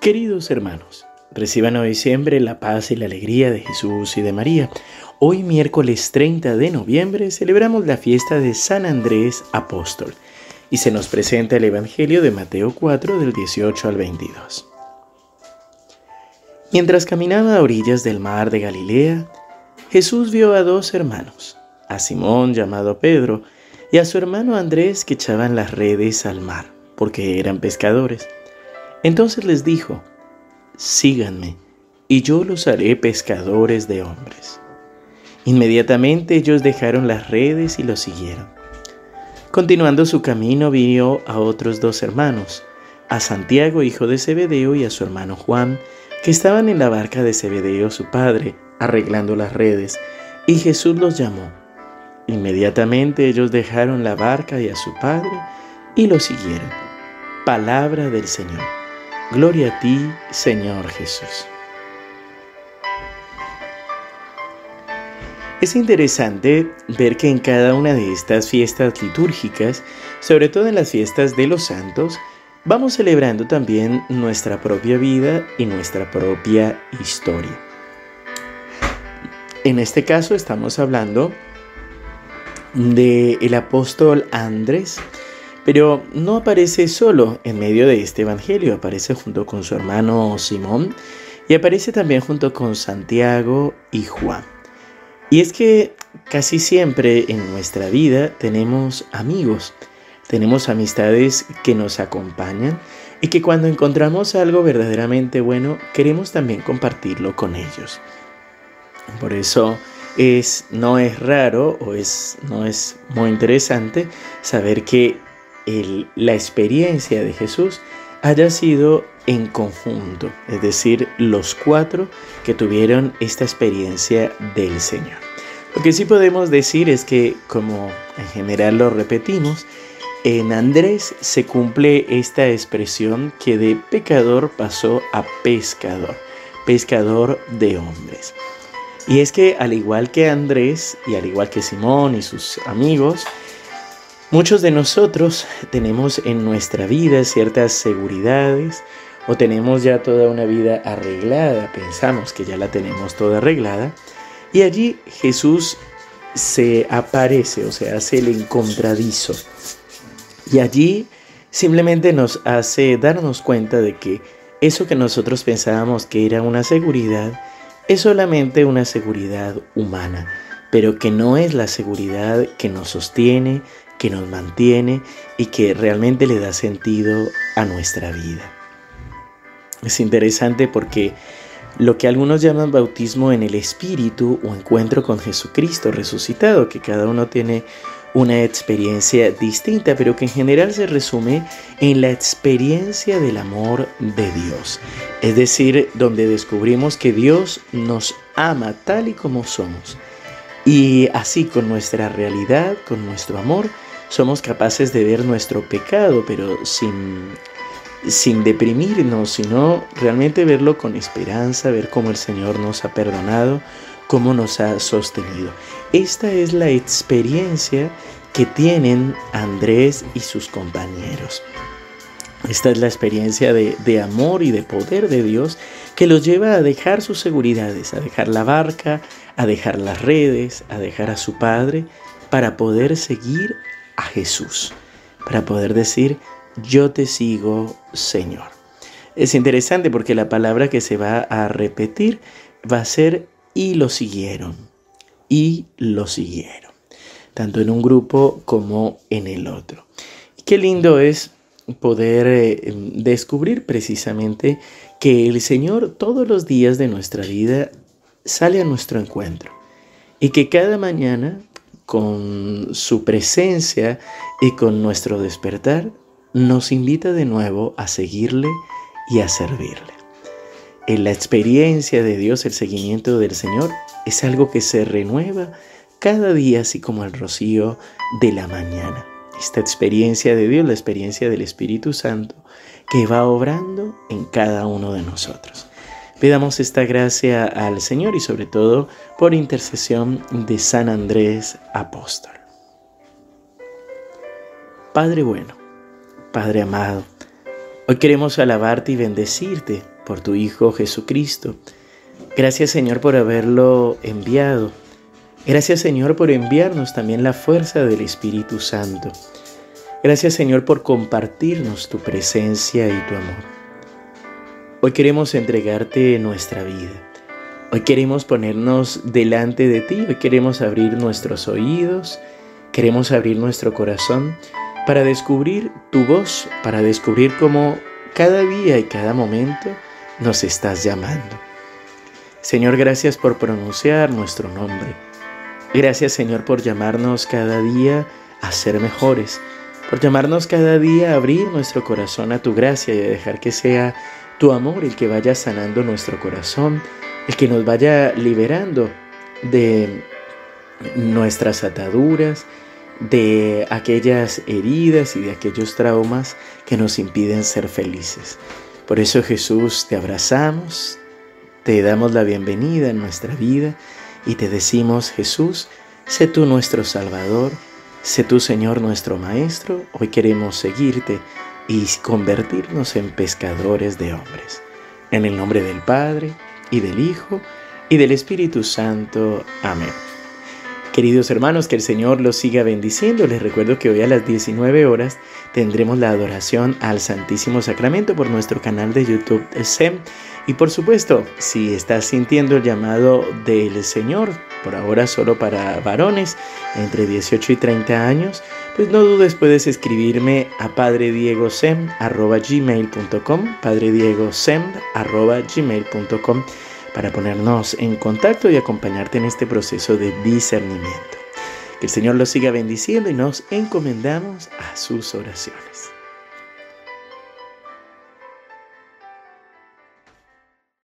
Queridos hermanos, reciban hoy siempre la paz y la alegría de Jesús y de María. Hoy miércoles 30 de noviembre celebramos la fiesta de San Andrés Apóstol y se nos presenta el Evangelio de Mateo 4 del 18 al 22. Mientras caminaba a orillas del mar de Galilea, Jesús vio a dos hermanos, a Simón llamado Pedro y a su hermano Andrés que echaban las redes al mar, porque eran pescadores. Entonces les dijo, síganme, y yo los haré pescadores de hombres. Inmediatamente ellos dejaron las redes y los siguieron. Continuando su camino vio a otros dos hermanos, a Santiago, hijo de Zebedeo, y a su hermano Juan, que estaban en la barca de Zebedeo, su padre, arreglando las redes, y Jesús los llamó. Inmediatamente ellos dejaron la barca y a su padre y lo siguieron. Palabra del Señor. Gloria a ti, Señor Jesús. Es interesante ver que en cada una de estas fiestas litúrgicas, sobre todo en las fiestas de los santos, vamos celebrando también nuestra propia vida y nuestra propia historia. En este caso estamos hablando del el apóstol Andrés, pero no aparece solo en medio de este Evangelio, aparece junto con su hermano Simón y aparece también junto con Santiago y Juan. Y es que casi siempre en nuestra vida tenemos amigos, tenemos amistades que nos acompañan y que cuando encontramos algo verdaderamente bueno queremos también compartirlo con ellos. Por eso es, no es raro o es, no es muy interesante saber que la experiencia de Jesús haya sido en conjunto, es decir, los cuatro que tuvieron esta experiencia del Señor. Lo que sí podemos decir es que, como en general lo repetimos, en Andrés se cumple esta expresión que de pecador pasó a pescador, pescador de hombres. Y es que al igual que Andrés y al igual que Simón y sus amigos, Muchos de nosotros tenemos en nuestra vida ciertas seguridades o tenemos ya toda una vida arreglada, pensamos que ya la tenemos toda arreglada, y allí Jesús se aparece o se hace el encontradizo. Y allí simplemente nos hace darnos cuenta de que eso que nosotros pensábamos que era una seguridad es solamente una seguridad humana, pero que no es la seguridad que nos sostiene, que nos mantiene y que realmente le da sentido a nuestra vida. Es interesante porque lo que algunos llaman bautismo en el Espíritu o encuentro con Jesucristo resucitado, que cada uno tiene una experiencia distinta, pero que en general se resume en la experiencia del amor de Dios. Es decir, donde descubrimos que Dios nos ama tal y como somos. Y así con nuestra realidad, con nuestro amor, somos capaces de ver nuestro pecado, pero sin, sin deprimirnos, sino realmente verlo con esperanza, ver cómo el Señor nos ha perdonado, cómo nos ha sostenido. Esta es la experiencia que tienen Andrés y sus compañeros. Esta es la experiencia de, de, amor y de poder de Dios que los lleva a dejar sus seguridades, a dejar la barca, a dejar las redes, a dejar a su Padre, para poder seguir a Jesús, para poder decir, yo te sigo, Señor. Es interesante porque la palabra que se va a repetir va a ser y lo siguieron, y lo siguieron, tanto en un grupo como en el otro. qué lindo es poder eh, descubrir precisamente que el Señor todos los días de nuestra vida sale a nuestro encuentro y que cada mañana con su presencia y con nuestro despertar, nos invita de nuevo a seguirle y a servirle. En la experiencia de Dios, el seguimiento del Señor es algo que se renueva cada día, así como el rocío de la mañana. Esta experiencia de Dios, la experiencia del Espíritu Santo, que va obrando en cada uno de nosotros. Pidamos esta gracia al Señor y sobre todo por intercesión de San Andrés Apóstol. Padre bueno, Padre amado, Hoy queremos alabarte y bendecirte por tu Hijo Jesucristo. Gracias Señor por haberlo enviado. Gracias Señor por enviarnos también la fuerza del Espíritu Santo. Gracias Señor por compartirnos tu presencia y tu amor. Hoy queremos entregarte nuestra vida. Hoy queremos ponernos delante de ti. Hoy queremos abrir nuestros oídos. Queremos abrir nuestro corazón para descubrir tu voz, para descubrir cómo cada día y cada momento nos estás llamando. Señor, gracias por pronunciar nuestro nombre. Gracias, Señor, por llamarnos cada día a ser mejores, por llamarnos cada día a abrir nuestro corazón a tu gracia y a dejar que sea tu amor el que vaya sanando nuestro corazón, el que nos vaya liberando de nuestras ataduras, de aquellas heridas y de aquellos traumas que nos impiden ser felices. Por eso Jesús te abrazamos, te damos la bienvenida en nuestra vida y te decimos Jesús, sé tú nuestro Salvador, sé tú Señor nuestro Maestro, hoy queremos seguirte y convertirnos en pescadores de hombres. En el nombre del Padre y del Hijo y del Espíritu Santo. Amén. Queridos hermanos, que el Señor los siga bendiciendo. Les recuerdo que hoy a las 19 horas tendremos la adoración al Santísimo Sacramento por nuestro canal de YouTube SEM. Y por supuesto, si estás sintiendo el llamado del Señor, por ahora solo para varones entre 18 y 30 años, pues no dudes, puedes escribirme a padrediegosem.gmail.com padrediegosem.gmail.com para ponernos en contacto y acompañarte en este proceso de discernimiento. Que el Señor los siga bendiciendo y nos encomendamos a sus oraciones.